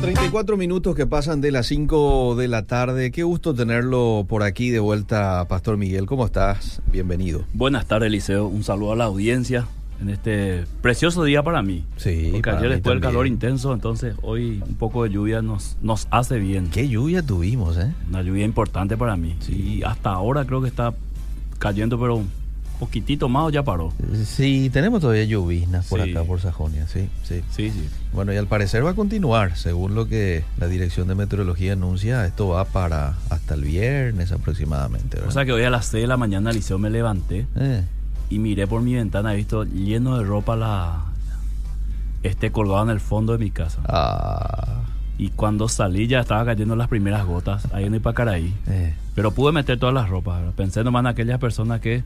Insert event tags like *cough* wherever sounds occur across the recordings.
34 minutos que pasan de las 5 de la tarde. Qué gusto tenerlo por aquí de vuelta, Pastor Miguel. ¿Cómo estás? Bienvenido. Buenas tardes, Eliseo. Un saludo a la audiencia en este precioso día para mí. Sí. Porque ayer después del calor intenso, entonces hoy un poco de lluvia nos, nos hace bien. Qué lluvia tuvimos, ¿eh? Una lluvia importante para mí. Sí. Y hasta ahora creo que está cayendo, pero poquitito más o ya paró. Sí, tenemos todavía lloviznas por Sí. acá, por Sajonia, sí, sí. Sí, sí. Bueno, y al parecer va a continuar, según lo que la Dirección de Meteorología anuncia, esto va para hasta el viernes aproximadamente, O sea que hoy a las 6 de la mañana, Eliseo, me levanté Eh, y miré por mi ventana, he visto lleno de ropa la este colgado en el fondo de mi casa. ah, Y cuando salí ya estaba cayendo las primeras gotas ahí en Ipacaraí. eh, Pero pude meter todas las ropas. ¿verdad? Pensé nomás en aquellas personas que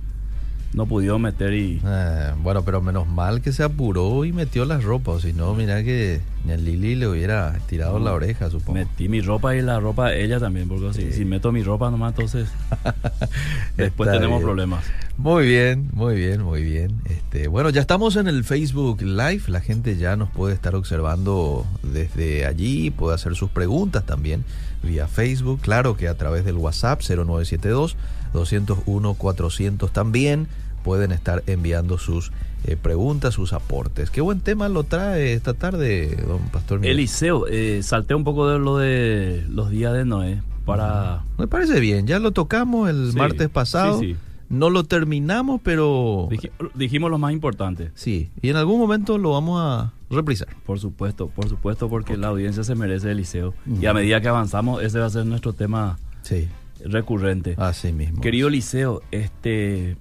no pudieron meter y... eh, bueno, pero menos mal que se apuró y metió las ropas, o si no, mira que ni el Lili le hubiera tirado la oreja, supongo. Metí mi ropa y la ropa de ella también, porque si, si meto mi ropa nomás, entonces *laughs* después Está tenemos bien. problemas. Muy bien, muy bien, muy bien. Este, bueno, ya estamos en el Facebook Live. La gente ya nos puede estar observando desde allí, puede hacer sus preguntas también vía Facebook. Claro que a través del WhatsApp 0972 201 400 también pueden estar enviando sus eh, preguntas, sus aportes. Qué buen tema lo trae esta tarde, don Pastor Miguel. Eliseo, eh, salté un poco de lo de los días de Noé para... Me parece bien, ya lo tocamos el Sí, martes pasado. sí, sí. No lo terminamos, pero Dij- dijimos lo más importante. Sí, y en algún momento lo vamos a reprisar. Por supuesto, por supuesto, porque la audiencia se merece Eliseo. Ujú. Y a medida que avanzamos, ese va a ser nuestro tema Sí, recurrente. así mismo. Querido Liceo, este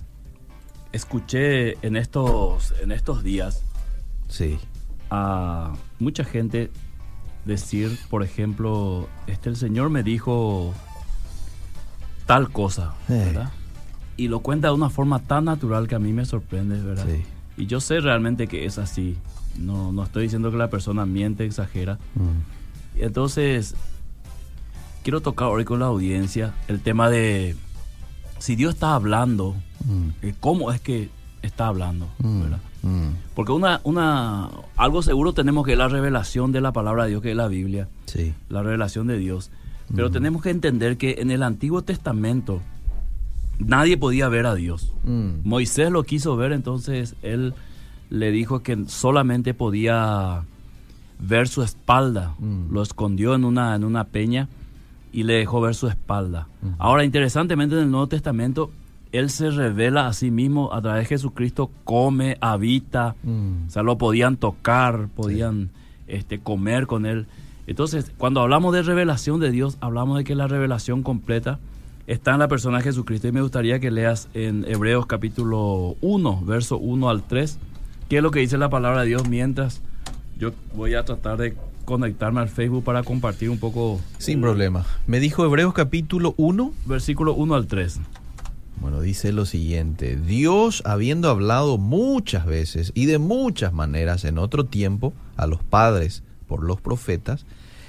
escuché en estos en estos días Sí, a mucha gente decir, por ejemplo, este el Señor me dijo tal cosa, Eh. ¿verdad? Y lo cuenta de una forma tan natural que a mí me sorprende, ¿verdad? sí. Y yo sé realmente que es así. No, no estoy diciendo que la persona miente, exagera. Mm, Entonces, quiero tocar hoy con la audiencia el tema de si Dios está hablando, mm, eh, ¿cómo es que está hablando? mm, ¿verdad? mm. Porque una, una, algo seguro tenemos que es la revelación de la palabra de Dios, que es la Biblia, Sí, la revelación de Dios. Pero tenemos que entender que en el Antiguo Testamento nadie podía ver a Dios. mm, Moisés lo quiso ver, entonces él le dijo que solamente podía ver su espalda. Mm. Lo escondió en una, en una peña y le dejó ver su espalda. Ahora, interesantemente, en el Nuevo Testamento, él se revela a sí mismo a través de Jesucristo, come, habita, mm. o sea, lo podían tocar, podían este, comer con él. Entonces, cuando hablamos de revelación de Dios, hablamos de que la revelación completa está en la persona de Jesucristo. Y me gustaría que leas en Hebreos capítulo 1, verso 1 al 3, qué es lo que dice la palabra de Dios mientras yo voy a tratar de conectarme al Facebook para compartir un poco Sin problema. Me dijo Hebreos capítulo 1. versículo 1 al 3. Bueno, dice lo siguiente. Dios, habiendo hablado muchas veces y de muchas maneras en otro tiempo a los padres por los profetas,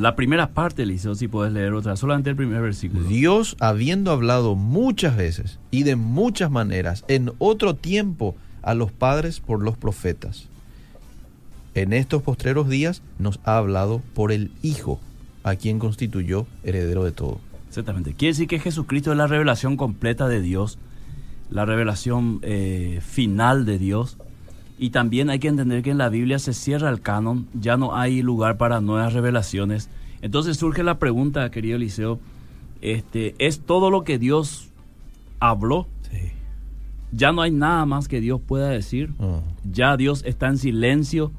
La primera parte, Eliseo, si puedes leer otra, solamente el primer versículo. Dios, habiendo hablado muchas veces y de muchas maneras en otro tiempo a los padres por los profetas, en estos postreros días nos ha hablado por el Hijo, a quien constituyó heredero de todo. Exactamente. Quiere decir que Jesucristo es la revelación completa de Dios, la revelación eh, final de Dios. Y también hay que entender que en la Biblia se cierra el canon, ya no hay lugar para nuevas revelaciones. Entonces surge la pregunta, querido Eliseo, este, ¿es todo lo que Dios habló? Sí. Ya no hay nada más que Dios pueda decir. Ah, Ya Dios está en silencio.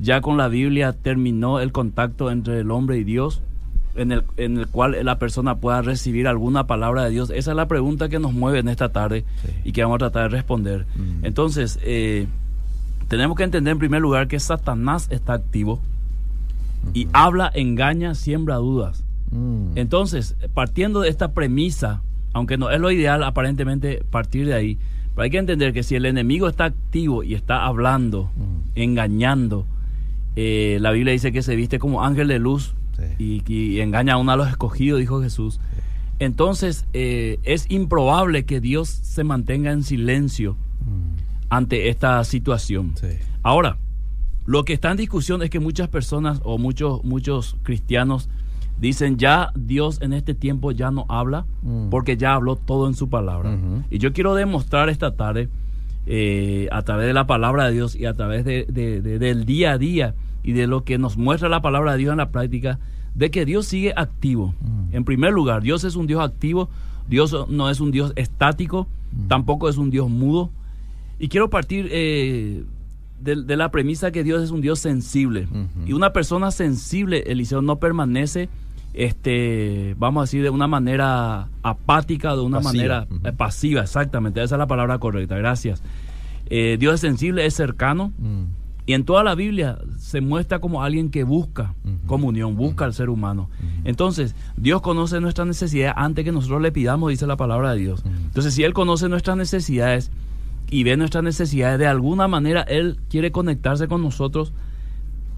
Ya con la Biblia terminó el contacto entre el hombre y Dios, en el, en el cual la persona pueda recibir alguna palabra de Dios. Esa es la pregunta que nos mueve en esta tarde Sí. y que vamos a tratar de responder. Mm. Entonces, eh, tenemos que entender en primer lugar que Satanás está activo y habla, engaña, siembra dudas. Mm. Entonces, partiendo de esta premisa, aunque no es lo ideal aparentemente partir de ahí, pero hay que entender que si el enemigo está activo y está hablando, Mm. engañando, eh, la Biblia dice que se viste como ángel de luz Sí. y, y engaña a uno a los escogidos, dijo Jesús. Entonces, eh, es improbable que Dios se mantenga en silencio. Ante esta situación. Sí. Ahora, lo que está en discusión es que muchas personas o muchos, muchos cristianos dicen ya Dios en este tiempo ya no habla Mm. porque ya habló todo en su palabra. Y yo quiero demostrar esta tarde eh, a través de la palabra de Dios y a través de- de- de- del día a día y de lo que nos muestra la palabra de Dios en la práctica, de que Dios sigue activo. Mm. En primer lugar, Dios es un Dios activo, Dios no es un Dios estático, tampoco es un Dios mudo. Y quiero partir eh, de, de la premisa que Dios es un Dios sensible. Y una persona sensible, Eliseo, no permanece, este, vamos a decir, de una manera apática, de una Pasiva. manera eh, pasiva, exactamente. Esa es la palabra correcta. Gracias. Eh, Dios es sensible, es cercano. Mm. Y en toda la Biblia se muestra como alguien que busca comunión, busca al ser humano. Entonces, Dios conoce nuestras necesidades antes que nosotros le pidamos, dice la palabra de Dios. Entonces, si Él conoce nuestras necesidades y ve nuestras necesidades, de alguna manera Él quiere conectarse con nosotros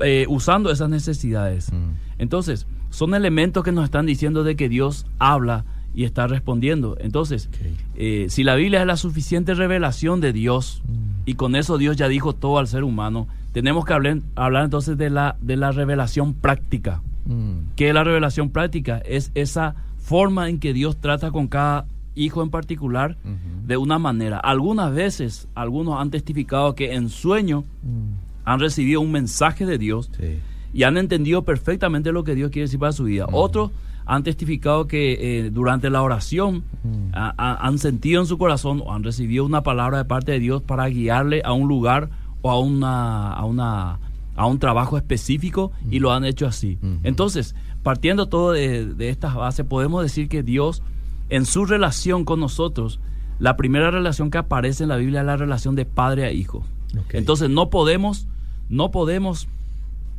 eh, usando esas necesidades. Mm. Entonces, son elementos que nos están diciendo de que Dios habla y está respondiendo. Entonces, eh, si la Biblia es la suficiente revelación de Dios Mm. y con eso Dios ya dijo todo al ser humano, tenemos que hablar, hablar entonces de la, de la revelación práctica. Mm. ¿Qué es la revelación práctica? Es esa forma en que Dios trata con cada hijo en particular de una manera. Algunas veces, algunos han testificado que en sueño Mm. han recibido un mensaje de Dios Sí. y han entendido perfectamente lo que Dios quiere decir para su vida. Otros han testificado que eh, durante la oración Mm. ha- ha- han sentido en su corazón o han recibido una palabra de parte de Dios para guiarle a un lugar o a una a una a un trabajo específico y lo han hecho así. Entonces, partiendo todo de, de estas bases, podemos decir que Dios en su relación con nosotros, la primera relación que aparece en la Biblia es la relación de padre a hijo. Entonces, no podemos no podemos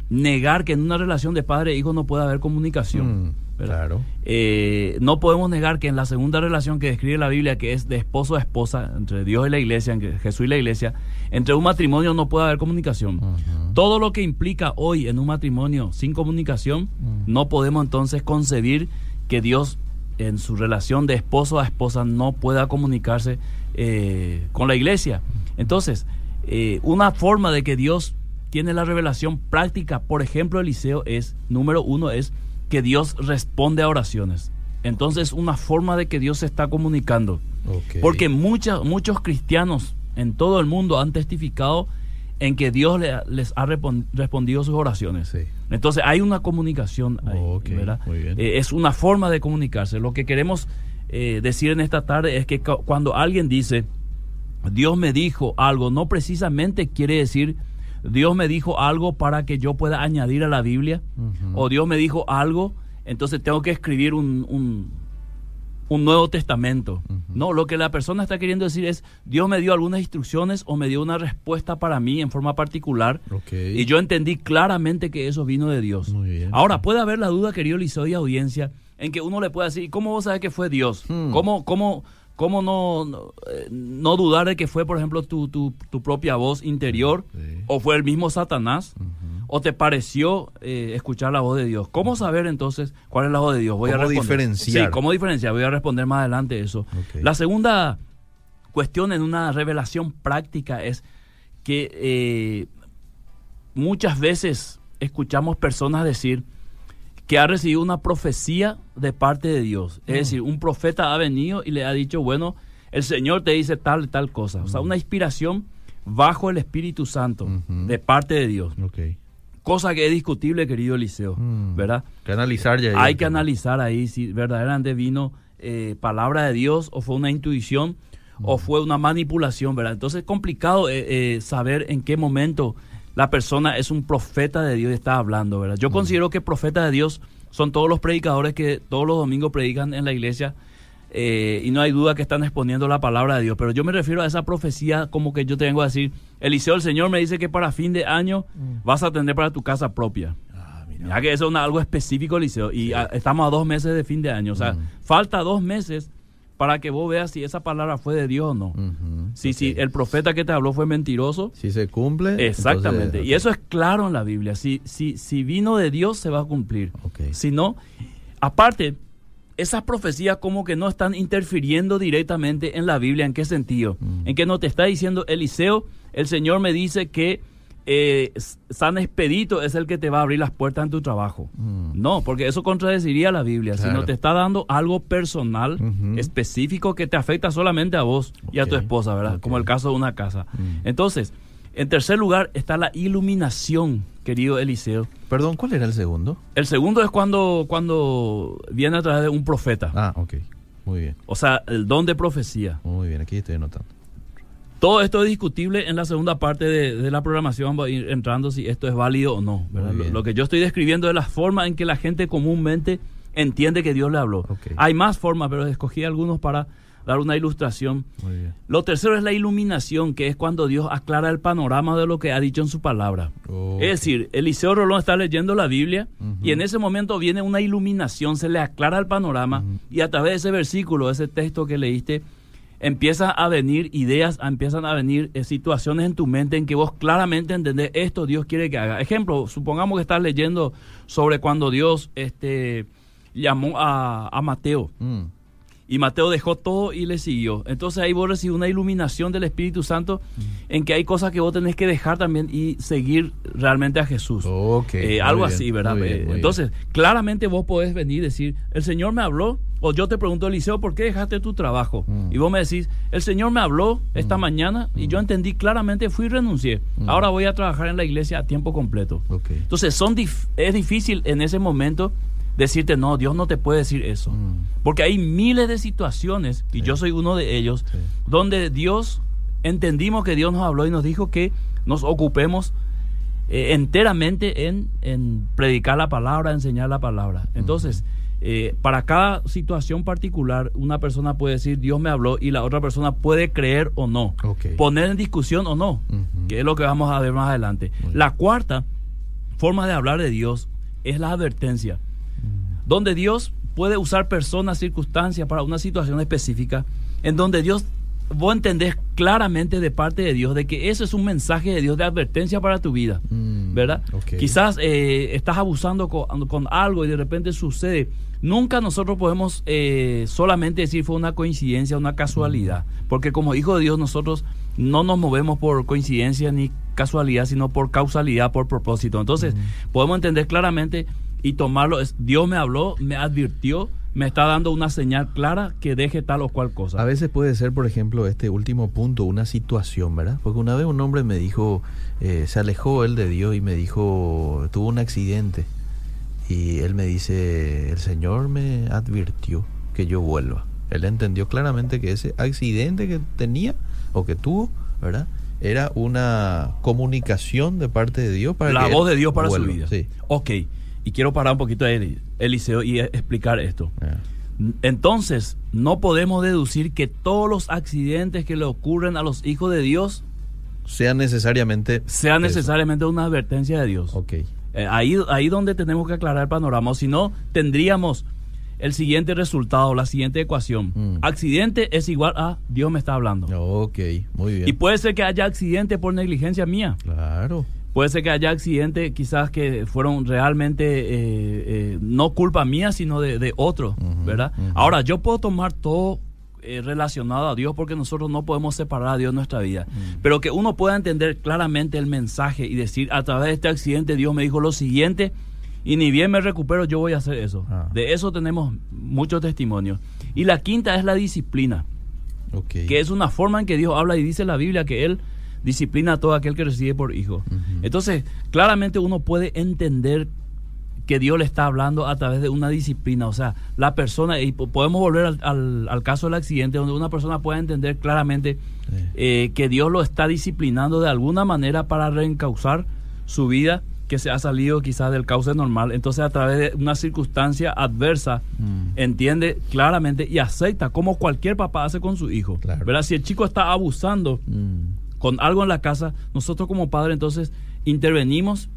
negar que en una relación de padre e hijo no puede haber comunicación. Mm. Claro. Eh, no podemos negar que en la segunda relación que describe la Biblia, que es de esposo a esposa, entre Dios y la iglesia, entre Jesús y la iglesia, entre un matrimonio no puede haber comunicación. Todo lo que implica hoy en un matrimonio sin comunicación, Mm. no podemos entonces concebir que Dios en su relación de esposo a esposa no pueda comunicarse eh, con la iglesia. Entonces, eh, una forma de que Dios tiene la revelación práctica, por ejemplo, Eliseo, es, número uno, es que Dios responde a oraciones. Entonces, una forma de que Dios se está comunicando. Porque muchas, muchos cristianos en todo el mundo han testificado en que Dios le- les ha respondido sus oraciones. Sí. Entonces hay una comunicación ahí, Ok, ¿verdad? muy bien. Eh, es una forma de comunicarse. Lo que queremos eh, decir en esta tarde es que cu- cuando alguien dice, Dios me dijo algo, no precisamente quiere decir, Dios me dijo algo para que yo pueda añadir a la Biblia, o Dios me dijo algo, entonces tengo que escribir un, un, un Nuevo Testamento. No, lo que la persona está queriendo decir es, Dios me dio algunas instrucciones o me dio una respuesta para mí en forma particular. Y yo entendí claramente que eso vino de Dios. Muy bien. Ahora, puede haber la duda, querido Liceo y audiencia, en que uno le pueda decir, ¿cómo vos sabes que fue Dios? Hmm. ¿Cómo, cómo, cómo no, no, eh, no dudar de que fue, por ejemplo, tu, tu, tu propia voz interior? Sí. ¿O fue el mismo Satanás? ¿O te pareció eh, escuchar la voz de Dios? ¿Cómo saber entonces cuál es la voz de Dios? Voy a ¿Cómo responder. diferenciar? Sí, ¿cómo diferenciar? Voy a responder más adelante eso. La segunda cuestión en una revelación práctica es que eh, muchas veces escuchamos personas decir que ha recibido una profecía de parte de Dios. Es Mm. decir, un profeta ha venido y le ha dicho, bueno, el Señor te dice tal y tal cosa. O sea, una inspiración bajo el Espíritu Santo de parte de Dios. Cosa que es discutible, querido Eliseo, Mm. ¿verdad? Que analizar ya. ahí Hay que analizar ahí si verdaderamente vino eh, palabra de Dios o fue una intuición o fue una manipulación, ¿verdad? Entonces es complicado eh, eh, saber en qué momento la persona es un profeta de Dios y está hablando, ¿verdad? Yo considero que profeta de Dios son todos los predicadores que todos los domingos predican en la iglesia eh, y no hay duda que están exponiendo la palabra de Dios, pero yo me refiero a esa profecía como que yo te vengo a decir, Eliseo, el Señor me dice que para fin de año vas a tener para tu casa propia. Ah, mira. Ya que eso es algo específico, Liceo. Y estamos a dos meses de fin de año. O sea, falta dos meses para que vos veas si esa palabra fue de Dios o no. si, si el profeta que te habló fue mentiroso. Si se cumple. Exactamente. Y eso es claro en la Biblia. Si, si, si vino de Dios, se va a cumplir. Si no, aparte, esas profecías como que no están interfiriendo directamente en la Biblia. ¿En qué sentido? En que no te está diciendo Eliseo, el Señor me dice que eh, San Expedito es el que te va a abrir las puertas en tu trabajo. Mm. No, porque eso contradeciría la Biblia, sino te está dando algo personal, específico, que te afecta solamente a vos y a tu esposa, ¿verdad? Como el caso de una casa. Mm. Entonces, en tercer lugar está la iluminación, querido Eliseo. Perdón, ¿cuál era el segundo? El segundo es cuando, cuando viene a través de un profeta. Ah, ok. Muy bien. O sea, el don de profecía. Muy bien, aquí estoy anotando. Todo esto es discutible en la segunda parte de, la programación, vamos a ir entrando si esto es válido o no. Lo, que yo estoy describiendo es la forma en que la gente comúnmente entiende que Dios le habló. Hay más formas, pero escogí algunos para dar una ilustración. Lo tercero es la iluminación, que es cuando Dios aclara el panorama de lo que ha dicho en su palabra. Es decir, Eliseo Rolón está leyendo la Biblia y en ese momento viene una iluminación, se le aclara el panorama y a través de ese versículo, ese texto que leíste, empiezan a venir ideas, empiezan a venir eh, situaciones en tu mente en que vos claramente entendés esto Dios quiere que haga. Ejemplo, supongamos que estás leyendo sobre cuando Dios este, llamó a, Mateo. Mm. Y Mateo dejó todo y le siguió. Entonces ahí vos recibís una iluminación del Espíritu Santo mm. en que hay cosas que vos tenés que dejar también y seguir realmente a Jesús. Okay, eh, algo así, ¿verdad? Eh, entonces, claramente vos podés venir y decir, el Señor me habló, o yo te pregunto, Eliseo, ¿por qué dejaste tu trabajo? Mm. Y vos me decís, el Señor me habló esta mm. mañana y yo entendí claramente, fui y renuncié. Ahora voy a trabajar en la iglesia a tiempo completo. Entonces, son es difícil en ese momento decirte, no, Dios no te puede decir eso. Mm. Porque hay miles de situaciones, y yo soy uno de ellos, donde Dios, entendimos que Dios nos habló y nos dijo que nos ocupemos eh, enteramente en, en, predicar la palabra, enseñar la palabra. Entonces, eh, para cada situación particular, una persona puede decir, Dios me habló, y la otra persona puede creer o no, poner en discusión o no, que es lo que vamos a ver más adelante. La cuarta forma de hablar de Dios es la advertencia donde Dios puede usar personas, circunstancias para una situación específica, en donde Dios, vos entendés claramente de parte de Dios de que eso es un mensaje de Dios de advertencia para tu vida, mm, ¿verdad? Quizás eh, estás abusando con, algo y de repente sucede. Nunca nosotros podemos eh, solamente decir fue una coincidencia, una casualidad, mm. porque como hijo de Dios nosotros no nos movemos por coincidencia ni casualidad, sino por causalidad, por propósito. Entonces, mm. podemos entender claramente y tomarlo. Es, Dios me habló, me advirtió, me está dando una señal clara que deje tal o cual cosa. A veces puede ser, por ejemplo, este último punto, una situación, ¿verdad? Porque una vez un hombre me dijo, eh, se alejó él de Dios y me dijo, tuvo un accidente. Y él me dice, el Señor me advirtió que yo vuelva. Él entendió claramente que ese accidente que tenía o que tuvo, ¿verdad? Era una comunicación de parte de Dios para La voz de Dios para su vida. Sí. Ok. Y quiero parar un poquito ahí, Eliseo, y explicar esto. Entonces, no podemos deducir que todos los accidentes que le ocurren a los hijos de Dios sean necesariamente sean necesariamente una advertencia de Dios. Eh, ahí, ahí donde tenemos que aclarar el panorama. Si no, tendríamos el siguiente resultado, la siguiente ecuación. Mm. Accidente es igual a Dios me está hablando. Ok, muy bien. Y puede ser que haya accidente por negligencia mía. Claro. Puede ser que haya accidentes quizás que fueron realmente eh, eh, no culpa mía, sino de, de otro, ¿verdad? Ahora, yo puedo tomar todo eh, relacionado a Dios porque nosotros no podemos separar a Dios de nuestra vida. Pero que uno pueda entender claramente el mensaje y decir, a través de este accidente Dios me dijo lo siguiente y ni bien me recupero, yo voy a hacer eso. Ah. De eso tenemos muchos testimonios. Y la quinta es la disciplina, que es una forma en que Dios habla y dice la Biblia que Él disciplina a todo aquel que recibe por hijo. Entonces, claramente uno puede entender que Dios le está hablando a través de una disciplina. O sea, la persona, y podemos volver al, caso del accidente, donde una persona puede entender claramente eh, que Dios lo está disciplinando de alguna manera para reencauzar su vida que se ha salido quizás del cauce normal. Entonces, a través de una circunstancia adversa, mm. entiende claramente y acepta como cualquier papá hace con su hijo. Claro. Si el chico está abusando, mm con algo en la casa, nosotros como padre entonces intervenimos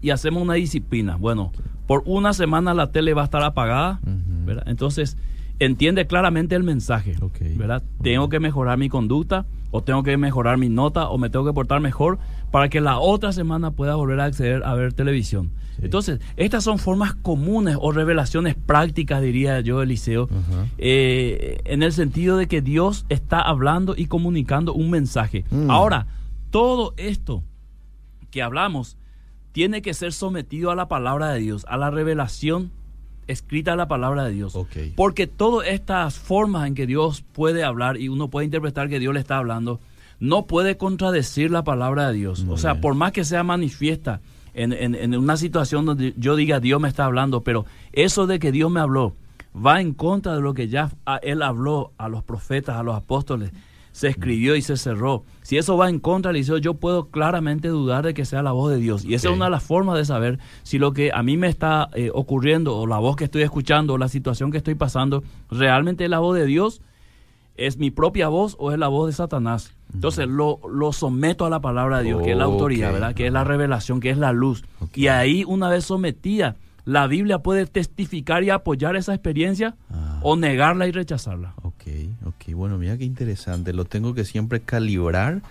y hacemos una disciplina. Bueno, por una semana la tele va a estar apagada, ¿verdad? Entonces, entiende claramente el mensaje, ¿verdad? Tengo que mejorar mi conducta, o tengo que mejorar mi nota, o me tengo que portar mejor para que la otra semana pueda volver a acceder a ver televisión. Entonces, estas son formas comunes o revelaciones prácticas, diría yo, Eliseo, eh, en el sentido de que Dios está hablando y comunicando un mensaje. Mm. Ahora, todo esto que hablamos tiene que ser sometido a la palabra de Dios, a la revelación escrita la palabra de Dios. Porque todas estas formas en que Dios puede hablar y uno puede interpretar que Dios le está hablando, no puede contradecir la palabra de Dios. o sea, por más que sea manifiesta en, en, una situación donde yo diga Dios me está hablando, pero eso de que Dios me habló va en contra de lo que ya Él habló a los profetas, a los apóstoles se escribió y se cerró. Si eso va en contra del yo puedo claramente dudar de que sea la voz de Dios. Y esa es una de las formas de saber si lo que a mí me está eh, ocurriendo, o la voz que estoy escuchando, o la situación que estoy pasando, realmente es la voz de Dios, es mi propia voz o es la voz de Satanás. Entonces lo, lo someto a la palabra de Dios, que es la autoridad, ¿verdad? Que es la revelación, que es la luz. Y ahí, una vez sometida, la Biblia puede testificar y apoyar esa experiencia ah. o negarla y rechazarla. Ok, ok, bueno, mira qué interesante. Lo tengo que siempre calibrar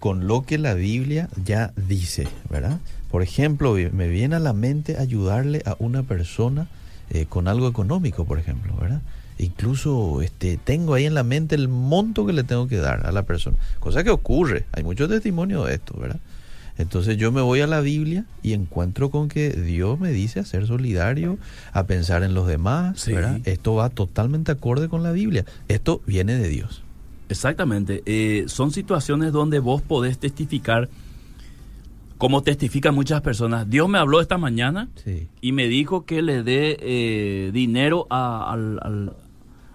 con lo que la Biblia ya dice, ¿verdad? Por ejemplo, me viene a la mente ayudarle a una persona eh, con algo económico, por ejemplo, ¿verdad? Incluso este, tengo ahí en la mente el monto que le tengo que dar a la persona. Cosa que ocurre, hay muchos testimonios de esto, ¿verdad? Entonces yo me voy a la Biblia y encuentro con que Dios me dice a ser solidario, a pensar en los demás. Esto va totalmente acorde con la Biblia. Esto viene de Dios. Exactamente. Eh, son situaciones donde vos podés testificar, como testifican muchas personas. Dios me habló esta mañana y me dijo que le dé eh, dinero al,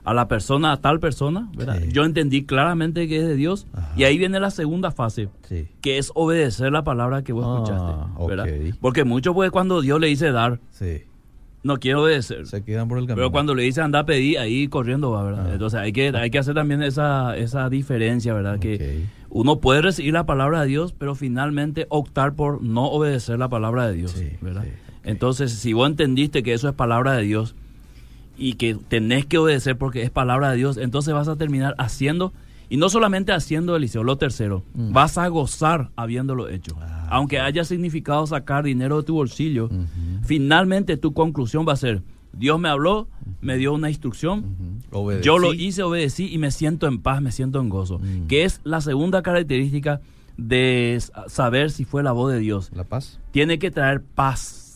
a la persona, a tal persona, ¿verdad? Yo entendí claramente que es de Dios. Y ahí viene la segunda fase, que es obedecer la palabra que vos ah, escuchaste, ¿verdad? Porque mucho pues cuando Dios le dice dar, no quiero obedecer. Se quedan por el camino. Pero cuando le dice anda a pedir, ahí corriendo va, ¿verdad? Ah. Entonces hay que, hay que hacer también esa, esa diferencia, ¿verdad? Que uno puede recibir la palabra de Dios, pero finalmente optar por no obedecer la palabra de Dios, ¿verdad? Entonces, si vos entendiste que eso es palabra de Dios, y que tenés que obedecer porque es palabra de Dios, entonces vas a terminar haciendo, y no solamente haciendo Eliseo, lo tercero, mm. vas a gozar habiéndolo hecho. Ah, Aunque haya significado sacar dinero de tu bolsillo, finalmente tu conclusión va a ser, Dios me habló, me dio una instrucción, yo lo hice, obedecí y me siento en paz, me siento en gozo, mm. que es la segunda característica de saber si fue la voz de Dios. La paz. Tiene que traer paz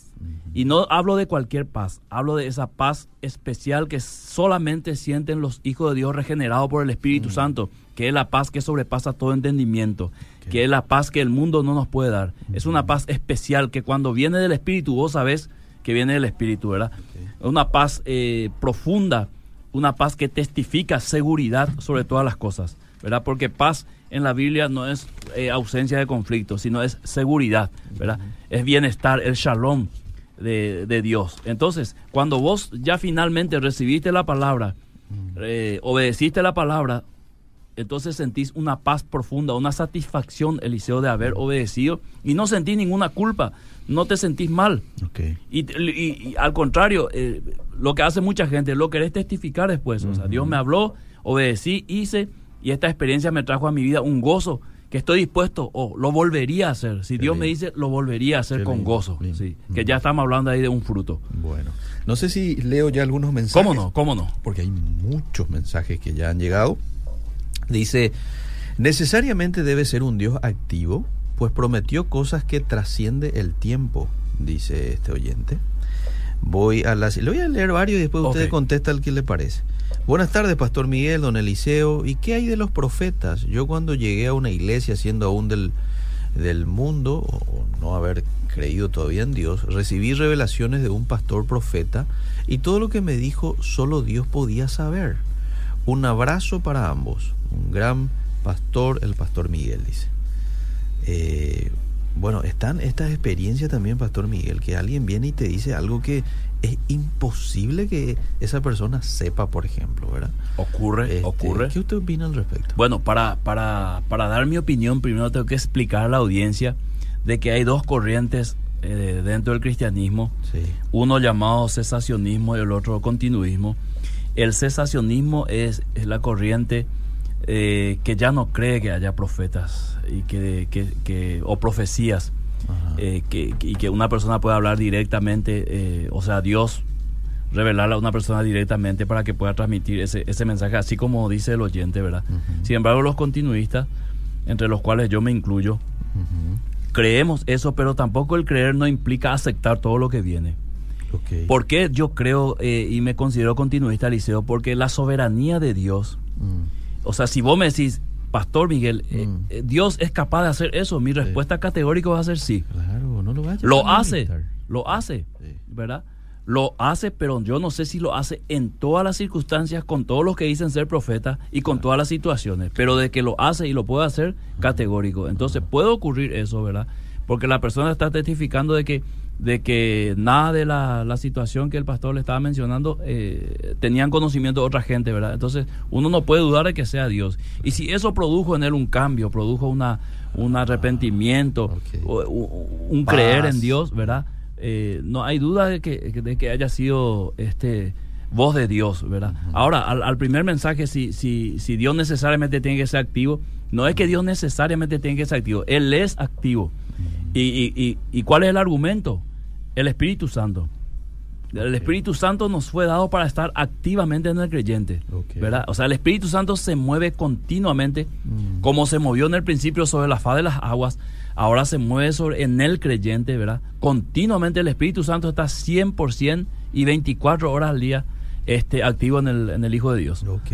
y no hablo de cualquier paz, hablo de esa paz especial que solamente sienten los hijos de Dios regenerados por el Espíritu mm. Santo, que es la paz que sobrepasa todo entendimiento, que es la paz que el mundo no nos puede dar. Es una paz especial que cuando viene del Espíritu, vos sabés que viene del Espíritu, ¿verdad? Una paz eh, profunda, una paz que testifica seguridad sobre todas las cosas, ¿verdad? Porque paz en la Biblia no es eh, ausencia de conflicto, sino es seguridad, ¿verdad? Es bienestar, el shalom, de, Dios. Entonces, cuando vos ya finalmente recibiste la palabra, mm. eh, obedeciste la palabra, entonces sentís una paz profunda, una satisfacción, Eliseo, de haber obedecido y no sentís ninguna culpa, no te sentís mal. Y, al contrario, eh, lo que hace mucha gente, lo querés testificar después. O sea, Dios me habló, obedecí, hice y esta experiencia me trajo a mi vida un gozo que estoy dispuesto o lo volvería a hacer. Si Dios me dice, lo volvería a hacer con gozo. Sí, que ya estamos hablando ahí de un fruto. Bueno, no sé si leo ya algunos mensajes. ¿Cómo no? ¿Cómo no? Porque hay muchos mensajes que ya han llegado. Dice, necesariamente debe ser un Dios activo, pues prometió cosas que trasciende el tiempo, dice este oyente. Voy a las... Le voy a leer varios y después usted contesta el que le parece. Buenas tardes, Pastor Miguel, don Eliseo. ¿Y qué hay de los profetas? Yo cuando llegué a una iglesia siendo aún del, del mundo, o no haber creído todavía en Dios, recibí revelaciones de un pastor profeta y todo lo que me dijo solo Dios podía saber. Un abrazo para ambos. Un gran pastor, el pastor Miguel, dice. Eh, bueno, están estas experiencias también, Pastor Miguel, que alguien viene y te dice algo que es imposible que esa persona sepa, por ejemplo, ¿verdad? Ocurre, este, ocurre. ¿Qué usted opina al respecto? Bueno, para, para, para dar mi opinión, primero tengo que explicar a la audiencia de que hay dos corrientes eh, dentro del cristianismo, Sí. uno llamado cesacionismo y el otro continuismo. El cesacionismo es, es la corriente eh, que ya no cree que haya profetas y que, que- que- o profecías. Eh, que, y que una persona pueda hablar directamente, eh, o sea, Dios revelarle a una persona directamente para que pueda transmitir ese, ese mensaje, así como dice el oyente, ¿verdad? Sin embargo, los continuistas, entre los cuales yo me incluyo, creemos eso, pero tampoco el creer no implica aceptar todo lo que viene. ¿Por qué yo creo eh, y me considero continuista, Liceo? Porque la soberanía de Dios, Mm. o sea, si vos me decís, Pastor Miguel, eh, Mm. eh, Dios es capaz de hacer eso, mi respuesta categórica va a ser sí. Claro, no lo vayas Lo a hace, lo hace, Sí. ¿verdad? Lo hace, pero yo no sé si lo hace en todas las circunstancias, con todos los que dicen ser profetas y con todas las situaciones. Pero de que lo hace y lo puede hacer, categórico. Entonces puede ocurrir eso, ¿verdad? Porque la persona está testificando de que de que nada de la, la situación que el pastor le estaba mencionando eh, tenían conocimiento de otra gente, ¿verdad? Entonces uno no puede dudar de que sea Dios. Y si eso produjo en él un cambio, produjo una, un arrepentimiento, o- un creer en Dios, ¿verdad? Eh, no hay duda de que, de que haya sido este voz de Dios, ¿verdad? Ahora, al, al primer mensaje, si, si, si Dios necesariamente tiene que ser activo, no es que Dios necesariamente tiene que ser activo, Él es activo. ¿Y, y, y, y cuál es el argumento? El Espíritu Santo. El Espíritu Santo nos fue dado para estar activamente en el creyente. ¿verdad? O sea, el Espíritu Santo se mueve continuamente, Mm. como se movió en el principio sobre la faz de las aguas, ahora se mueve sobre en el creyente, ¿verdad? Continuamente el Espíritu Santo está 100% y 24 horas al día este, activo en el, en el Hijo de Dios. Ok.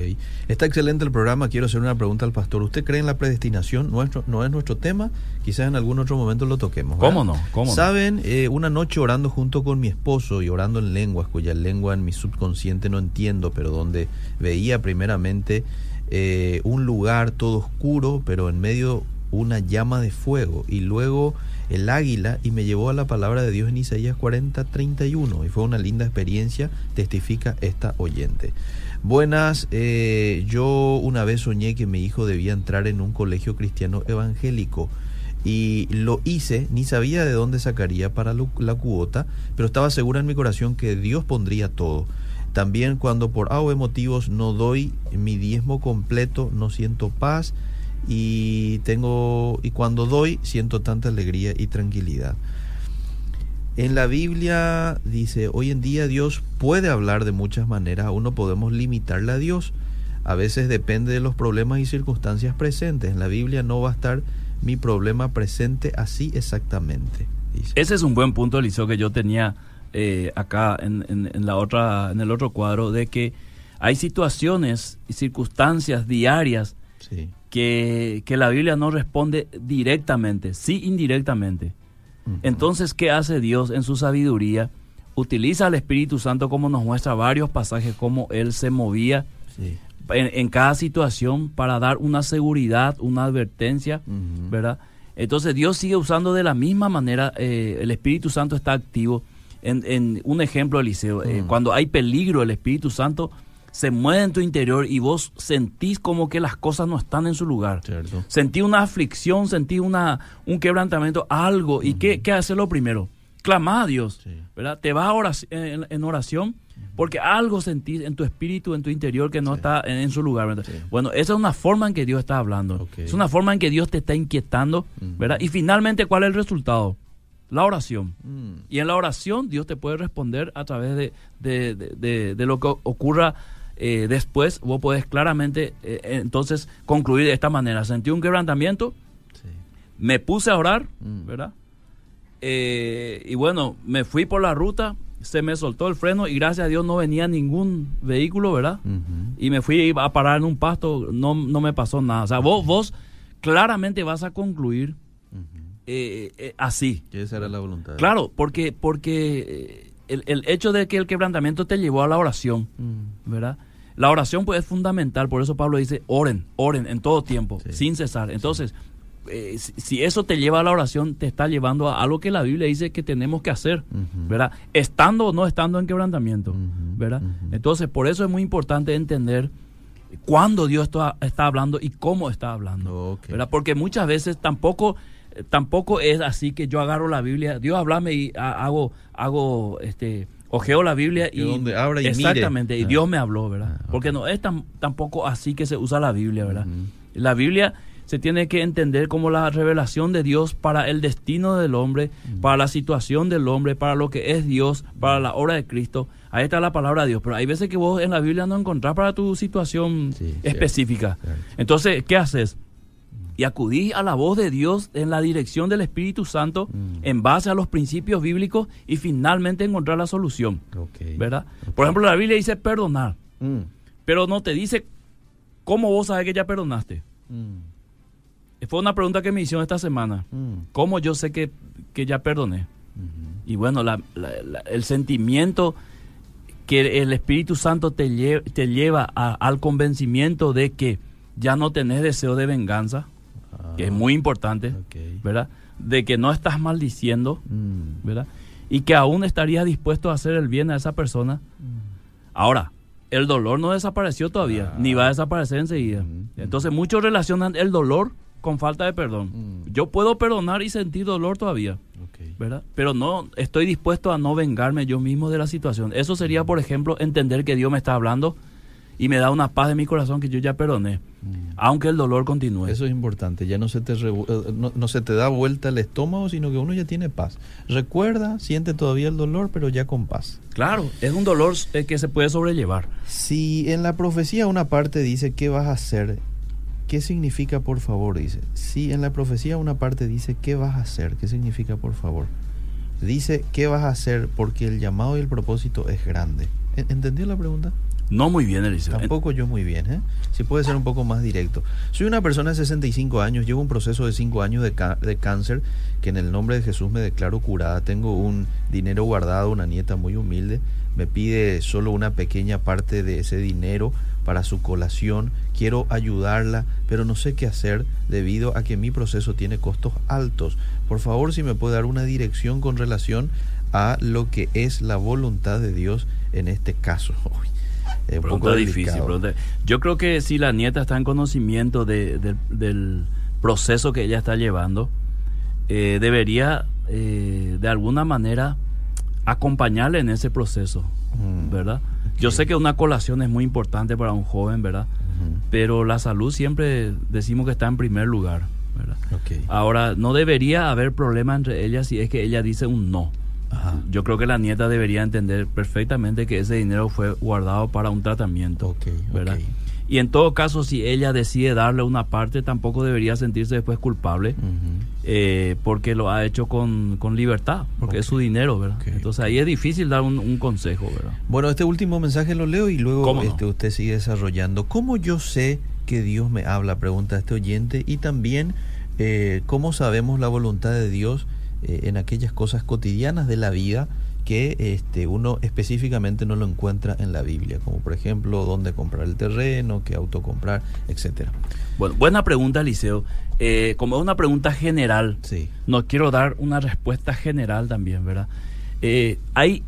Está excelente el programa. Quiero hacer una pregunta al pastor. ¿Usted cree en la predestinación? Nuestro, no es nuestro tema. Quizás en algún otro momento lo toquemos. ¿verdad? ¿Cómo no? ¿Cómo no? Saben, Eh, una noche orando junto con mi esposo y orando en lenguas, cuya lengua en mi subconsciente no entiendo, pero donde veía primeramente eh, un lugar todo oscuro, pero en medio una llama de fuego y luego el águila y me llevó a la palabra de Dios en Isaías 40, 31 y fue una linda experiencia, testifica esta oyente. Buenas, eh, yo una vez soñé que mi hijo debía entrar en un colegio cristiano evangélico y lo hice, ni sabía de dónde sacaría para la cuota, pero estaba segura en mi corazón que Dios pondría todo. También cuando por A o B motivos no doy mi diezmo completo, no siento paz y tengo y cuando doy siento tanta alegría y tranquilidad. En la Biblia dice, hoy en día Dios puede hablar de muchas maneras, aún no podemos limitarle a Dios. A veces depende de los problemas y circunstancias presentes. En la Biblia no va a estar mi problema presente así exactamente. Dice. Ese es un buen punto, Eliseo, que yo tenía eh, acá en, en- en la otra, en el otro cuadro, de que hay situaciones y circunstancias diarias Sí. Que, que la Biblia no responde directamente, sí indirectamente. Entonces, ¿qué hace Dios en su sabiduría? Utiliza al Espíritu Santo como nos muestra varios pasajes, cómo Él se movía Sí. en, en cada situación para dar una seguridad, una advertencia. ¿verdad? Entonces Dios sigue usando de la misma manera, eh, el Espíritu Santo está activo. En, en un ejemplo, Eliseo, eh, cuando hay peligro, el Espíritu Santo se mueve en tu interior y vos sentís como que las cosas no están en su lugar. Cierto. Sentí una aflicción, sentí una, un quebrantamiento, algo. ¿Y qué, qué hace lo primero? Clama a Dios, Sí. ¿verdad? Te vas a en, en oración porque algo sentís en tu espíritu, en tu interior que no Sí. está en, en su lugar. Bueno, esa es una forma en que Dios está hablando. Es una forma en que Dios te está inquietando. ¿verdad? Y finalmente, ¿cuál es el resultado? La oración. Mm. Y en la oración Dios te puede responder a través de- de- de lo que ocurra eh, después. Vos podés claramente eh, entonces concluir de esta manera. Sentí un quebrantamiento, Sí. me puse a orar, Mm. ¿verdad? Eh, y bueno, me fui por la ruta, se me soltó el freno y gracias a Dios no venía ningún vehículo, ¿verdad? Y me fui a parar en un pasto, no, no me pasó nada. O sea, vos, vos claramente vas a concluir eh, eh, así. Que esa era la voluntad. Claro, porque, porque el, el hecho de que el quebrantamiento te llevó a la oración, Mm. ¿verdad? La oración pues es fundamental, por eso Pablo dice, oren, oren en todo tiempo, Sí. sin cesar. Entonces, eh, si, eso te lleva a la oración, te está llevando a algo que la Biblia dice que tenemos que hacer. ¿verdad? Estando o no estando en quebrantamiento, ¿verdad? Entonces, por eso es muy importante entender cuándo Dios está, está hablando y cómo está hablando. ¿verdad? Porque muchas veces tampoco tampoco es así que yo agarro la Biblia, Dios hablame y hago, hago, este, ojeo la Biblia y, donde abra y exactamente y Ah. Dios me habló, ¿verdad? Ah. Porque no es tan, tampoco así que se usa la Biblia, ¿verdad? La Biblia se tiene que entender como la revelación de Dios para el destino del hombre, para la situación del hombre, para lo que es Dios, para la obra de Cristo. Ahí está la palabra de Dios, pero hay veces que vos en la Biblia no encontrás para tu situación Sí, cierto, específica. cierto. Entonces, ¿qué haces? Y acudís a la voz de Dios en la dirección del Espíritu Santo Mm. en base a los principios bíblicos y finalmente encontrar la solución. ¿verdad? Por ejemplo, la Biblia dice perdonar, Mm, pero no te dice cómo vos sabes que ya perdonaste. mm, Fue una pregunta que me hicieron esta semana. ¿Cómo yo sé que, que ya perdoné? Y bueno, la- la- la- el sentimiento que el Espíritu Santo te, lle- te lleva a- al convencimiento de que ya no tenés deseo de venganza, que es muy importante. ¿verdad? De que no estás maldiciendo, Mm, ¿verdad? Y que aún estarías dispuesto a hacer el bien a esa persona. Ahora, el dolor no desapareció todavía, Ah. ni va a desaparecer enseguida. Ujú. Entonces muchos relacionan el dolor con falta de perdón. Mm. Yo puedo perdonar y sentir dolor todavía. ¿verdad? Pero no estoy dispuesto a no vengarme yo mismo de la situación. Eso sería, por ejemplo, entender que Dios me está hablando y me da una paz de mi corazón que yo ya perdoné, Mm. aunque el dolor continúe. Eso es importante, ya no se, te eh, no, no se te da vuelta el estómago, sino que uno ya tiene paz. Recuerda, siente todavía el dolor, pero ya con paz. Claro, es un dolor eh, que se puede sobrellevar. Si en la profecía una parte dice qué vas a hacer, ¿qué significa por favor? Dice. Si en la profecía una parte dice qué vas a hacer, ¿qué significa por favor? Dice qué vas a hacer porque el llamado y el propósito es grande. ¿En- ¿Entendió la pregunta? No muy bien, Eliseo. Tampoco yo muy bien, ¿eh? Si puede ser un poco más directo. Soy una persona de 65 años, llevo un proceso de 5 años de, de cáncer, que en el nombre de Jesús me declaro curada. Tengo un dinero guardado, una nieta muy humilde, me pide solo una pequeña parte de ese dinero para su colación. Quiero ayudarla, pero no sé qué hacer debido a que mi proceso tiene costos altos. Por favor, si me puede dar una dirección con relación a lo que es la voluntad de Dios en este caso. *laughs* un Pregunta poco difícil. pregunta- Yo creo que si la nieta está en conocimiento de- del- del proceso que ella está llevando, eh, debería eh, de alguna manera acompañarle en ese proceso, Mm, ¿verdad? Yo sé que una colación es muy importante para un joven, ¿verdad? Pero la salud siempre decimos que está en primer lugar, ¿verdad? Ahora, no debería haber problema entre ellas si es que ella dice un no. Ajá. Yo creo que la nieta debería entender perfectamente que ese dinero fue guardado para un tratamiento. ¿verdad? Y en todo caso, si ella decide darle una parte, tampoco debería sentirse después culpable, eh, porque lo ha hecho con, con libertad, porque es su dinero, ¿verdad? Entonces ahí es difícil dar un, un consejo, ¿verdad? Bueno, este último mensaje lo leo y luego este, usted sigue desarrollando. ¿Cómo yo sé que Dios me habla? Pregunta este oyente. Y también, eh, ¿cómo sabemos la voluntad de Dios eh, en aquellas cosas cotidianas de la vida que este, uno específicamente no lo encuentra en la Biblia? Como por ejemplo, dónde comprar el terreno, qué auto comprar, etcétera. Bueno, buena pregunta, Liceo. Eh, como es una pregunta general, Sí. no quiero dar una respuesta general también, ¿verdad? Eh, hay,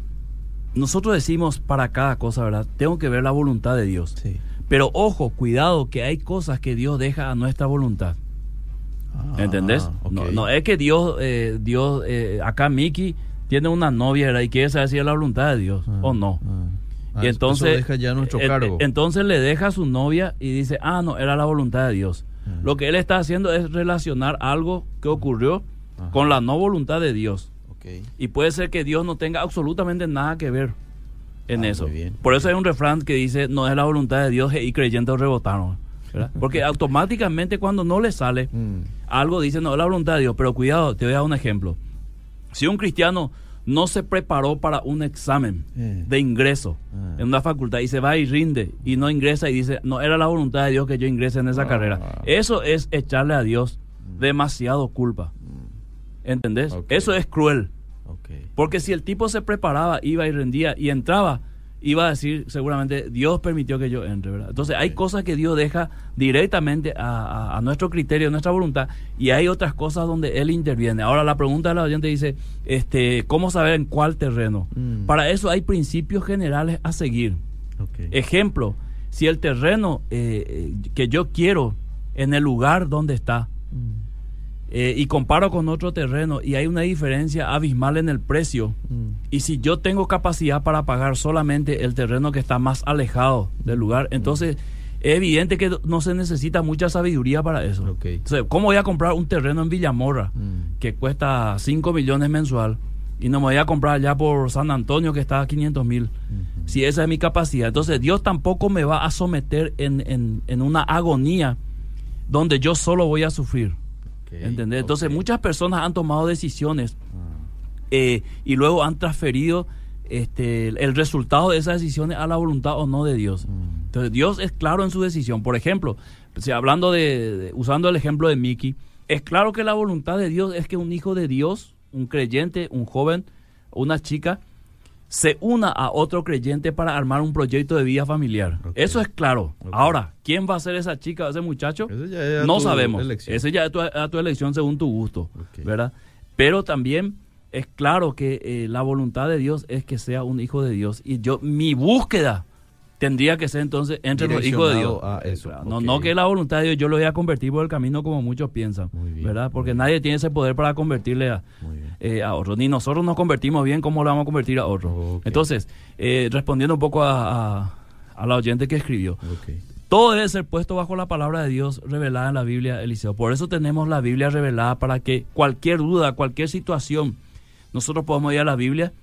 nosotros decimos para cada cosa, ¿verdad? Tengo que ver la voluntad de Dios. Sí. Pero ojo, cuidado, que hay cosas que Dios deja a nuestra voluntad. Ah, ¿Entendés? No, no es que Dios, eh, Dios eh, acá Miki tiene una novia ¿verdad? y quiere saber si es la voluntad de Dios Ah, o no. ah. Y eso entonces, deja ya nuestro cargo. entonces le deja a su novia y dice, ah, no, era la voluntad de Dios. Lo que él está haciendo es relacionar algo que ocurrió con la no voluntad de Dios. Y puede ser que Dios no tenga absolutamente nada que ver en eso. bien. Por eso hay un refrán que dice, no es la voluntad de Dios y creyentes rebotaron. ¿Verdad? Porque automáticamente cuando no le sale Mm. algo, dice, no es la voluntad de Dios. Pero cuidado, te voy a dar un ejemplo. Si un cristiano no se preparó para un examen Eh. de ingreso Ah. en una facultad y se va y rinde y no ingresa y dice, no era la voluntad de Dios que yo ingrese en esa Ah. carrera. Eso es echarle a Dios demasiado culpa. ¿Entendés? Ok. Eso es cruel. Porque si el tipo se preparaba, iba y rendía y entraba, iba a decir seguramente Dios permitió que yo entre, ¿verdad? Entonces hay cosas que Dios deja directamente a, a- a nuestro criterio, a nuestra voluntad, y hay otras cosas donde Él interviene. Ahora la pregunta de la oyente dice, este, ¿cómo saber en cuál terreno? Mm. Para eso hay principios generales a seguir. Ejemplo, si el terreno eh, eh, que yo quiero en el lugar donde está, Mm. Eh, y comparo con otro terreno y hay una diferencia abismal en el precio, Mm. y si yo tengo capacidad para pagar solamente el terreno que está más alejado del lugar, entonces es evidente que no se necesita mucha sabiduría para eso. Entonces, ¿cómo voy a comprar un terreno en Villamorra Mm. que cuesta 5 millones mensual y no me voy a comprar allá por San Antonio que está a 500 mil? Si esa es mi capacidad. Entonces Dios tampoco me va a someter en, en- en una agonía donde yo solo voy a sufrir. Ok, ¿Entendés? Entonces muchas personas han tomado decisiones Ah, eh, y luego han transferido este, el- el resultado de esas decisiones a la voluntad o no de Dios. Mm. Entonces Dios es claro en su decisión. Por ejemplo, si hablando de, de- usando el ejemplo de Mickey, es claro que la voluntad de Dios es que un hijo de Dios, un creyente, un joven, una chica, se una a otro creyente para armar un proyecto de vida familiar. Eso es claro. Ahora, ¿quién va a ser esa chica o ese muchacho? Eso ya es a no tu sabemos. elección. Ese ya es tu, a tu elección según tu gusto. ¿verdad? Pero también es claro que eh, la voluntad de Dios es que sea un hijo de Dios y yo mi búsqueda tendría que ser entonces entre los hijos de Dios. A eso, No, no que la voluntad de Dios yo lo voy a convertir por el camino como muchos piensan, bien, ¿verdad? Porque nadie tiene ese poder para convertirle a, eh, a otros. Ni nosotros nos convertimos bien, ¿cómo lo vamos a convertir a otros? Entonces, eh, respondiendo un poco a, a, a la oyente que escribió, todo debe ser puesto bajo la palabra de Dios revelada en la Biblia, Eliseo. Por eso tenemos la Biblia revelada para que cualquier duda, cualquier situación, nosotros podamos ir a la Biblia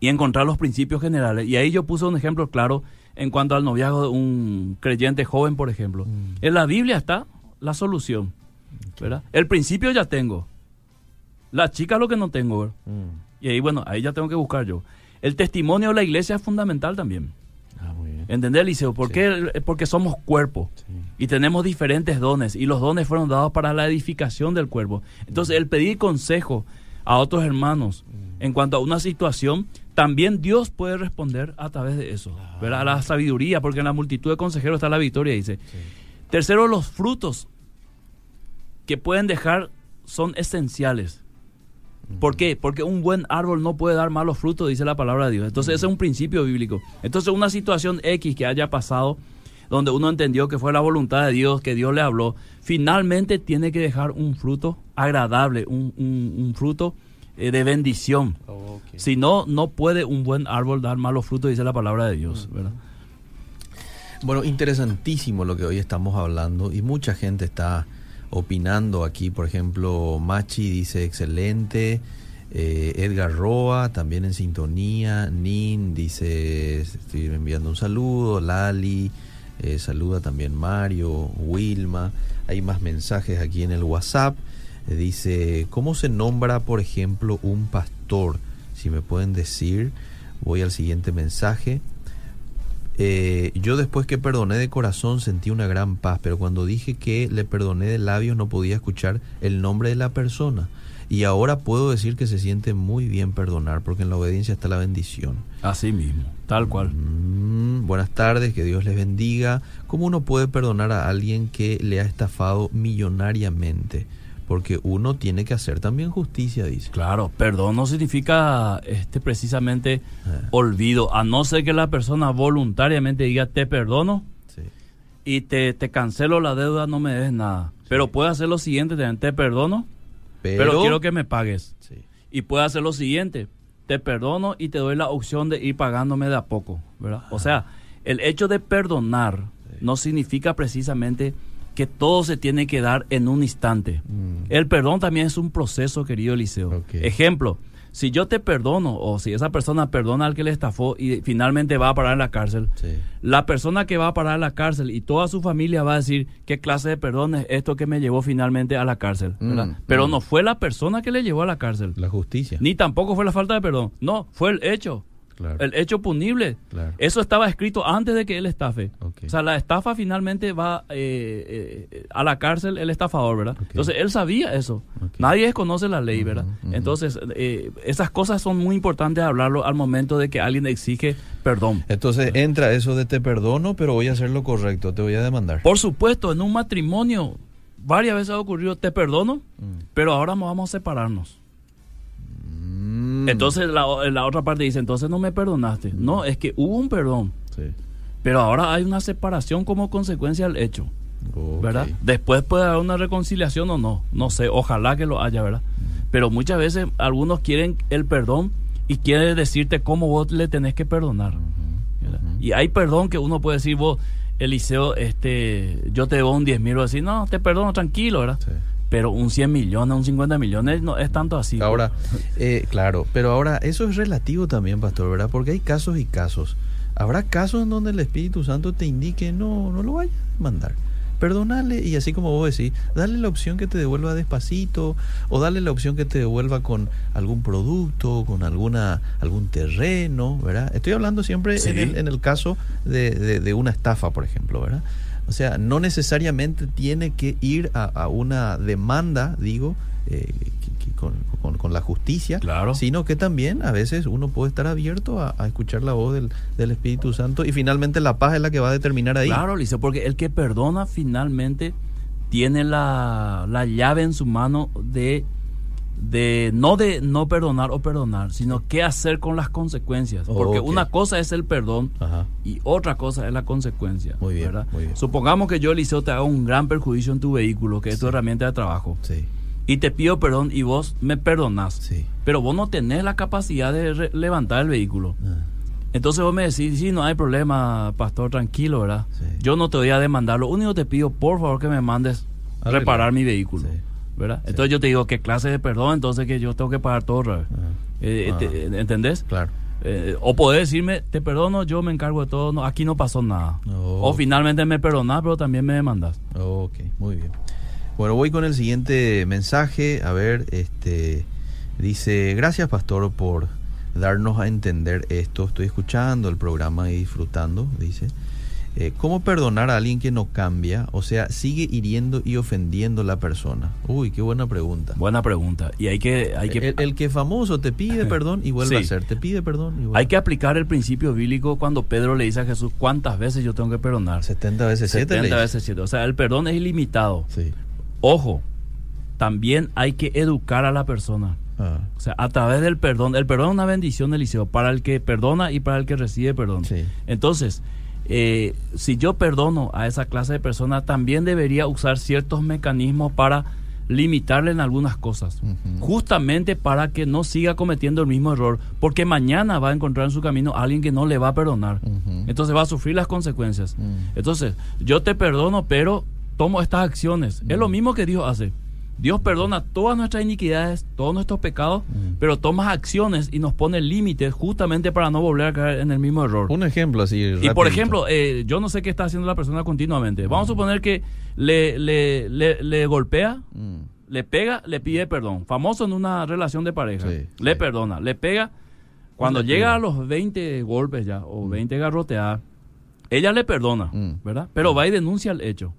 y encontrar los principios generales. Y ahí yo puse un ejemplo claro en cuanto al noviazgo de un creyente joven, por ejemplo. Mm. En la Biblia está la solución. ¿verdad? El principio ya tengo. La chica lo que no tengo. ¿verdad? Mm. Y ahí, bueno, ahí ya tengo que buscar yo. El testimonio de la iglesia es fundamental también. Ah, muy bien. ¿Entendés, Liceo? ¿Por Sí. qué? Porque somos cuerpo Sí. y tenemos diferentes dones y los dones fueron dados para la edificación del cuerpo. Entonces, el pedir consejo a otros hermanos en cuanto a una situación, también Dios puede responder a través de eso, ¿verdad? A la sabiduría, porque en la multitud de consejeros está la victoria, dice. Sí. Tercero, los frutos que pueden dejar son esenciales. ¿Por qué? Porque un buen árbol no puede dar malos frutos, dice la palabra de Dios. Entonces, ese es un principio bíblico. Entonces, una situación X que haya pasado, donde uno entendió que fue la voluntad de Dios, que Dios le habló, finalmente tiene que dejar un fruto agradable, un, un- un fruto de bendición. Ok. Si no, no puede un buen árbol dar malos frutos, dice la palabra de Dios. ¿verdad? Bueno, interesantísimo lo que hoy estamos hablando y mucha gente está opinando aquí. Por ejemplo, Machi dice excelente. eh, Edgar Roa también en sintonía. Nin dice estoy enviando un saludo. Lali eh, saluda también Mario, Wilma. Hay más mensajes aquí en el WhatsApp. Dice cómo se nombra, por ejemplo, un pastor. Si me pueden decir, voy al siguiente mensaje. Eh, yo después que perdoné de corazón sentí una gran paz, pero cuando dije que le perdoné de labios no podía escuchar el nombre de la persona. Y ahora puedo decir que se siente muy bien perdonar, porque en la obediencia está la bendición. Así mismo, tal cual. Mm, buenas tardes, que Dios les bendiga. ¿Cómo uno puede perdonar a alguien que le ha estafado millonariamente? Porque uno tiene que hacer también justicia, dice. Claro, perdón no significa este precisamente Eh, olvido, a no ser que la persona voluntariamente diga te perdono sí. y te, te cancelo la deuda, no me des nada. Pero puede hacer lo siguiente, te perdono, Pero, pero, quiero que me pagues. Sí. Y puede hacer lo siguiente, te perdono y te doy la opción de ir pagándome de a poco, ¿verdad? O sea, el hecho de perdonar no significa precisamente que todo se tiene que dar en un instante. Mm, El perdón también es un proceso, querido Eliseo. Ejemplo, si yo te perdono o si esa persona perdona al que le estafó y finalmente va a parar en la cárcel, sí. la persona que va a parar en la cárcel y toda su familia va a decir qué clase de perdón es esto que me llevó finalmente a la cárcel. ¿verdad? Mm, Pero mm. no fue la persona que le llevó a la cárcel, La justicia. ni tampoco fue la falta de perdón. No, fue el hecho. Claro. El hecho punible. Claro. Eso estaba escrito antes de que él estafe. O sea, la estafa finalmente va eh, eh, a la cárcel el estafador, ¿verdad? Entonces, él sabía eso. Nadie desconoce la ley, ¿verdad? Entonces, eh, esas cosas son muy importantes hablarlo al momento de que alguien exige perdón. Entonces entra eso de te perdono, pero voy a hacer lo correcto, te voy a demandar. Por supuesto, en un matrimonio varias veces ha ocurrido, te perdono, Mm. pero ahora vamos a separarnos. Mm. Entonces, la, la otra parte dice, entonces no me perdonaste. No, es que hubo un perdón. Sí. Pero ahora hay una separación como consecuencia del hecho. ¿verdad? Después puede haber una reconciliación o no, no sé, ojalá que lo haya, ¿verdad? Pero muchas veces algunos quieren el perdón y quieren decirte cómo vos le tenés que perdonar. Y hay perdón que uno puede decir, vos, Eliseo, este, yo te debo un 10 mil, decir, no, te perdono tranquilo, ¿verdad? Pero un 100 millones, un 50 millones no es tanto así. Ahora, eh, claro, pero ahora eso es relativo también, pastor, ¿verdad? Porque hay casos y casos. Habrá casos en donde el Espíritu Santo te indique, no, no lo vayas a mandar perdonale y así como vos decís, dale la opción que te devuelva despacito o dale la opción que te devuelva con algún producto, con alguna algún terreno, ¿verdad? Estoy hablando siempre en, el, caso de, una estafa, por ejemplo, ¿verdad? O sea, no necesariamente tiene que ir a, una demanda, digo, eh, con, con, la justicia, claro. sino que también a veces uno puede estar abierto a, escuchar la voz del, del, Espíritu Santo y finalmente la paz es la que va a determinar ahí. Claro, Lice, porque el que perdona finalmente tiene la, la llave en su mano de de no de no perdonar o perdonar, sino qué hacer con las consecuencias. Porque una cosa es el perdón y otra cosa es la consecuencia. Muy bien, Supongamos que yo, Eliseo, te haga un gran perjuicio en tu vehículo, que es tu herramienta de trabajo. Sí y te pido perdón y vos me perdonás. Sí. Pero vos no tenés la capacidad de levantar el vehículo. Ah. Entonces vos me decís, sí, no hay problema, pastor, tranquilo, ¿verdad? Yo no te voy a demandar. Lo único que te pido, por favor, que me mandes reparar mi vehículo. ¿Verdad? Entonces yo te digo, ¿qué clase de perdón? Entonces que yo tengo que pagar todo. Ah. Eh, eh, ah. ¿Entendés? Claro. Eh, o podés decirme, te perdono, yo me encargo de todo, no, aquí no pasó nada. O finalmente me perdonás, pero también me demandas. Ok, muy bien. Bueno, voy con el siguiente mensaje. A ver, este dice, gracias pastor por darnos a entender esto. Estoy escuchando el programa y disfrutando, dice. Eh, ¿Cómo perdonar a alguien que no cambia? O sea, sigue hiriendo y ofendiendo a la persona. Uy, qué buena pregunta. Buena pregunta. Y hay que... Hay que... El, que famoso te pide *laughs* perdón y vuelve a hacer. Te pide perdón y vuelve Hay que aplicar el principio bíblico cuando Pedro le dice a Jesús, ¿cuántas veces yo tengo que perdonar? 70 veces 7. 70 veces 7. O sea, el perdón es ilimitado. Sí. Ojo, también hay que educar a la persona. Ah. O sea, a través del perdón. El perdón es una bendición, Eliseo, para el que perdona y para el que recibe perdón. Entonces, eh, si yo perdono a esa clase de persona, también debería usar ciertos mecanismos para limitarle en algunas cosas, justamente para que no siga cometiendo el mismo error, porque mañana va a encontrar en su camino a alguien que no le va a perdonar. Entonces va a sufrir las consecuencias. Entonces, yo te perdono, pero tomo estas acciones. Es lo mm. mismo que Dios hace. Dios perdona todas nuestras iniquidades, todos nuestros pecados, mm. pero toma acciones y nos pone límites justamente para no volver a caer en el mismo error. Un ejemplo así. Y por ejemplo, eh, yo no sé qué está haciendo la persona continuamente. Vamos a mm. suponer que le, le, le, golpea, le pega, le pide perdón. Famoso en una relación de pareja. le perdona, le pega. Cuando llega a los 20 golpes ya, o 20 garroteadas, ella le perdona, ¿verdad? Pero va y denuncia el hecho.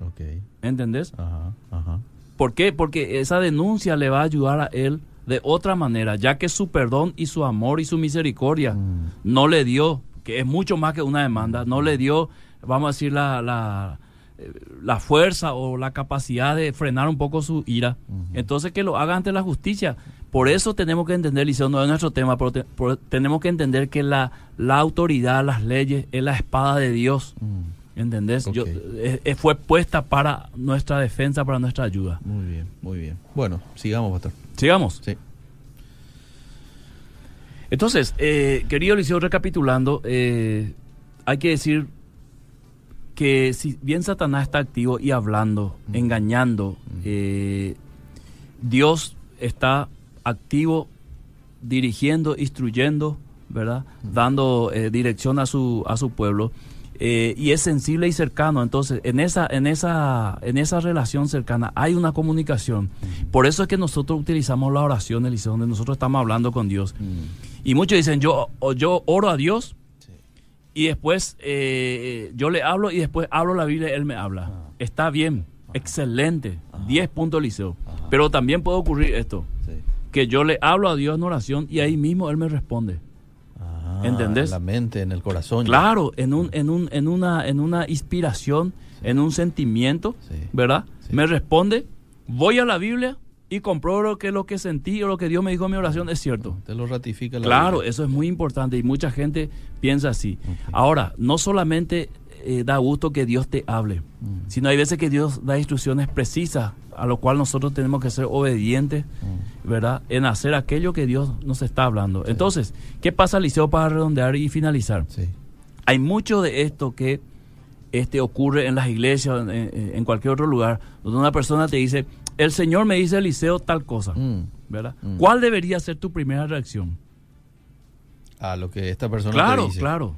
Okay. ¿Entendés? Ajá, ajá. ¿Por qué? Porque esa denuncia le va a ayudar a él de otra manera, ya que su perdón y su amor y su misericordia mm. no le dio, que es mucho más que una demanda, no le dio, vamos a decir, la, la, la fuerza o la capacidad de frenar un poco su ira. Entonces que lo haga ante la justicia. Por eso tenemos que entender, Liceo, no es nuestro tema, pero tenemos que entender que la, la autoridad, las leyes, es la espada de Dios. Mm. ¿Entendés? Yo, eh, eh, fue puesta para nuestra defensa, para nuestra ayuda. Muy bien, muy bien. Bueno, sigamos, pastor. Sigamos. Sí. Entonces, eh, querido Liceo, recapitulando, hay que decir que si bien Satanás está activo y hablando, engañando, Dios está activo dirigiendo, instruyendo, ¿verdad? Dando dirección a su, a su pueblo. Eh, y es sensible y cercano. Entonces, en esa, en esa, en esa relación cercana hay una comunicación. Por eso es que nosotros utilizamos la oración, Eliseo, donde nosotros estamos hablando con Dios. Y muchos dicen, yo, yo oro a Dios y después eh, yo le hablo y después hablo la Biblia y Él me habla. Ah. Está bien, excelente, 10 puntos, Eliseo. Pero también puede ocurrir esto, que yo le hablo a Dios en oración y ahí mismo Él me responde. Ah, ¿Entendés? En la mente, en el corazón. Claro, en, un, en, un, en, una, en una inspiración, en un sentimiento, ¿verdad? Me responde, voy a la Biblia y compruebo que lo que sentí o lo que Dios me dijo en mi oración es cierto. Te lo ratifica la Claro, eso es muy importante y mucha gente piensa así. Ahora, no solamente eh, da gusto que Dios te hable, Mm. sino hay veces que Dios da instrucciones precisas a lo cual nosotros tenemos que ser obedientes, Mm. ¿verdad? En hacer aquello que Dios nos está hablando. Entonces, ¿qué pasa, Liceo, para redondear y finalizar? Sí. Hay mucho de esto que este, ocurre en las iglesias, en, en- cualquier otro lugar, donde una persona te dice, el Señor me dice, Eliseo, tal cosa, Mm. ¿verdad? ¿Cuál debería ser tu primera reacción? A lo que esta persona te Claro, dice. claro.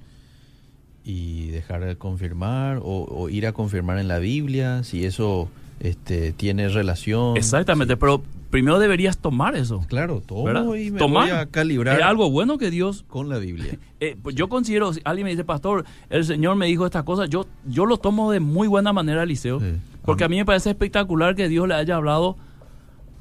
Y dejar de confirmar o, o ir a confirmar en la Biblia si eso este, tiene relación. Exactamente, Sí. pero primero deberías tomar eso. Claro, tomo ¿verdad? y me Tomar. voy a calibrar Es algo bueno que Dios... con la Biblia. *laughs* eh, pues yo considero, si alguien me dice, pastor, el Señor me dijo estas cosas, yo, yo lo tomo de muy buena manera, Eliseo, Sí. porque a mí me parece espectacular que Dios le haya hablado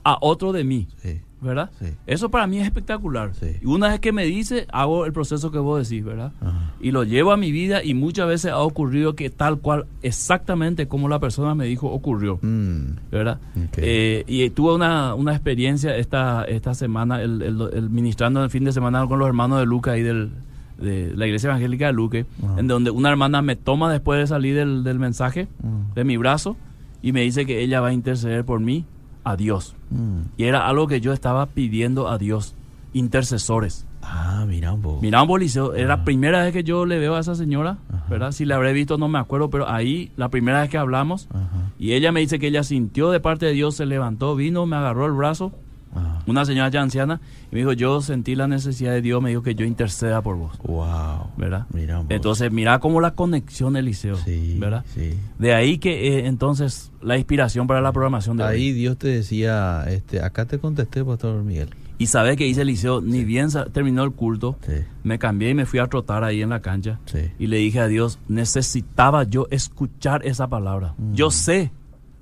a otro de mí, Sí, ¿verdad? Sí. Eso para mí es espectacular. Sí. Y una vez que me dice, hago el proceso que vos decís, ¿verdad? Ajá. Y lo llevo a mi vida y muchas veces ha ocurrido que tal cual, exactamente como la persona me dijo, ocurrió. Mm, ¿verdad? Eh, y tuve una, una experiencia esta, esta semana, el, el- el ministrando el fin de semana con los hermanos de Luca y del, de la iglesia evangélica de Luque, Ajá. en donde una hermana me toma después de salir del, del mensaje de mi brazo y me dice que ella va a interceder por mí a Dios. mm. Y era algo que yo estaba pidiendo a Dios, intercesores. Ah, mira un poco. Mira, un boliceo, era la Ajá. primera vez que yo le veo a esa señora, Ajá. ¿verdad? Si la habré visto no me acuerdo, pero ahí, la primera vez que hablamos, Ajá. y ella me dice que ella sintió de parte de Dios, se levantó, vino, me agarró el brazo, Ajá. una señora ya anciana, y me dijo, yo sentí la necesidad de Dios, me dijo que yo interceda por vos, Wow. ¿verdad? Entonces, mira cómo la conexión, Eliseo, sí, ¿verdad? sí. De ahí que eh, entonces la inspiración para la programación de Ahí hoy. Dios te decía, este, acá te contesté, Pastor Miguel. Y sabes que dice Eliseo, ni bien terminó el culto, Sí, me cambié y me fui a trotar ahí en la cancha. sí. Y le dije a Dios, necesitaba yo escuchar esa palabra. Mm. Yo sé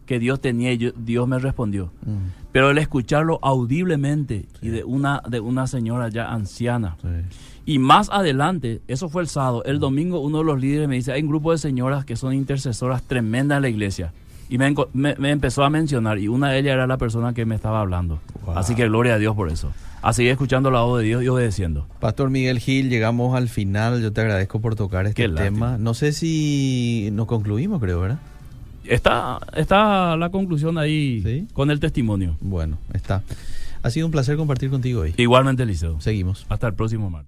que Dios tenía y yo- Dios me respondió. Mm, Pero el escucharlo audiblemente y de una, de una señora ya anciana. sí. Y más adelante, eso fue el sábado, el domingo uno de los líderes me dice, hay un grupo de señoras que son intercesoras tremendas en la iglesia. Y me, enco- me- me empezó a mencionar y una de ellas era la persona que me estaba hablando. Wow. Así que gloria a Dios por eso. A seguir escuchando la voz de Dios y obedeciendo. Pastor Miguel Gil, llegamos al final. Yo te agradezco por tocar este Qué lástima. tema. No sé si nos concluimos, creo, ¿verdad? Está, está la conclusión ahí ¿Sí? con el testimonio. Bueno, está. Ha sido un placer compartir contigo hoy. Igualmente, Liceo. Seguimos. Hasta el próximo martes.